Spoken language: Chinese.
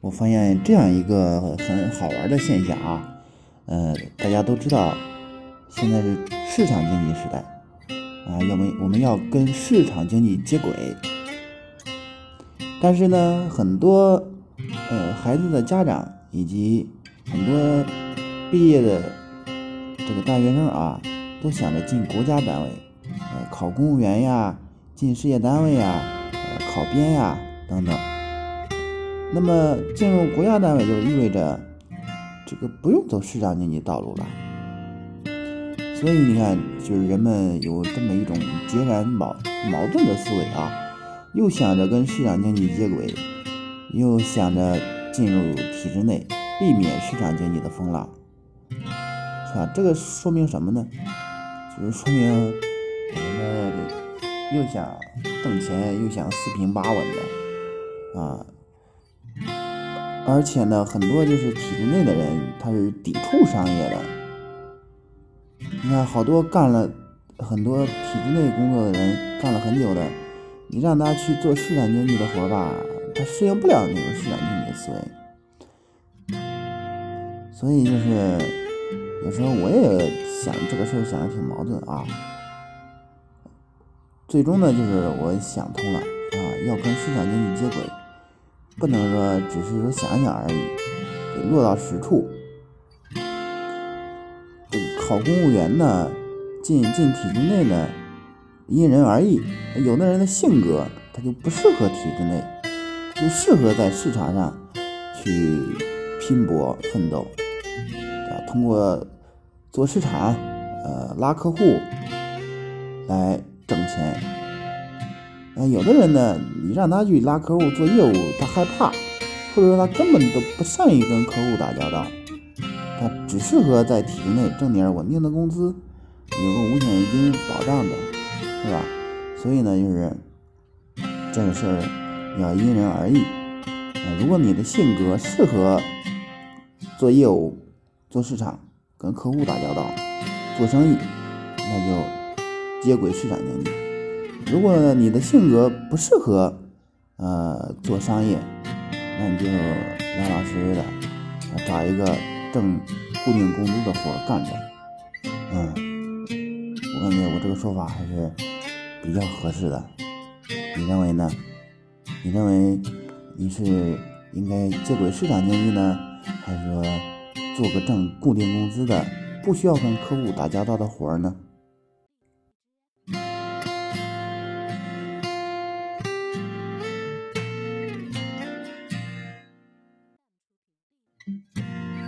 我发现这样一个很好玩的现象啊，呃，大家都知道，现在是市场经济时代啊，要么我们要跟市场经济接轨。但是呢，很多呃孩子的家长以及很多毕业的这个大学生啊，都想着进国家单位，呃，考公务员呀，进事业单位呀，呃，考编呀等等。那么进入国家单位就意味着这个不用走市场经济道路了。所以你看，就是人们有这么一种截然矛矛盾的思维啊。又想着跟市场经济接轨，又想着进入体制内，避免市场经济的风浪，是吧？这个说明什么呢？就是说明我们又想挣钱，又想四平八稳的啊。而且呢，很多就是体制内的人，他是抵触商业的。你看，好多干了很多体制内工作的人，干了很久的。你让他去做市场经济的活吧，他适应不了那种市场经济的思维。所以就是有时候我也想这个事儿，想的挺矛盾啊。最终呢，就是我想通了啊，要跟市场经济接轨，不能说只是说想想而已，得落到实处。这个考公务员呢，进进体制内呢。因人而异，有的人的性格他就不适合体制内，就适合在市场上去拼搏奋斗，啊，通过做市场，呃，拉客户来挣钱。有的人呢，你让他去拉客户做业务，他害怕，或者说他根本都不善于跟客户打交道，他只适合在体制内挣点稳定的工资，有个五险一金保障的。是吧？所以呢，就是这个事儿要因人而异。如果你的性格适合做业务、做市场、跟客户打交道、做生意，那就接轨市场经济。如果你的性格不适合呃做商业，那你就老老实实的找一个挣固定工资的活干着。嗯。我感觉我这个说法还是比较合适的，你认为呢？你认为你是应该接轨市场经济呢，还是说做个挣固定工资的、不需要跟客户打交道的活呢？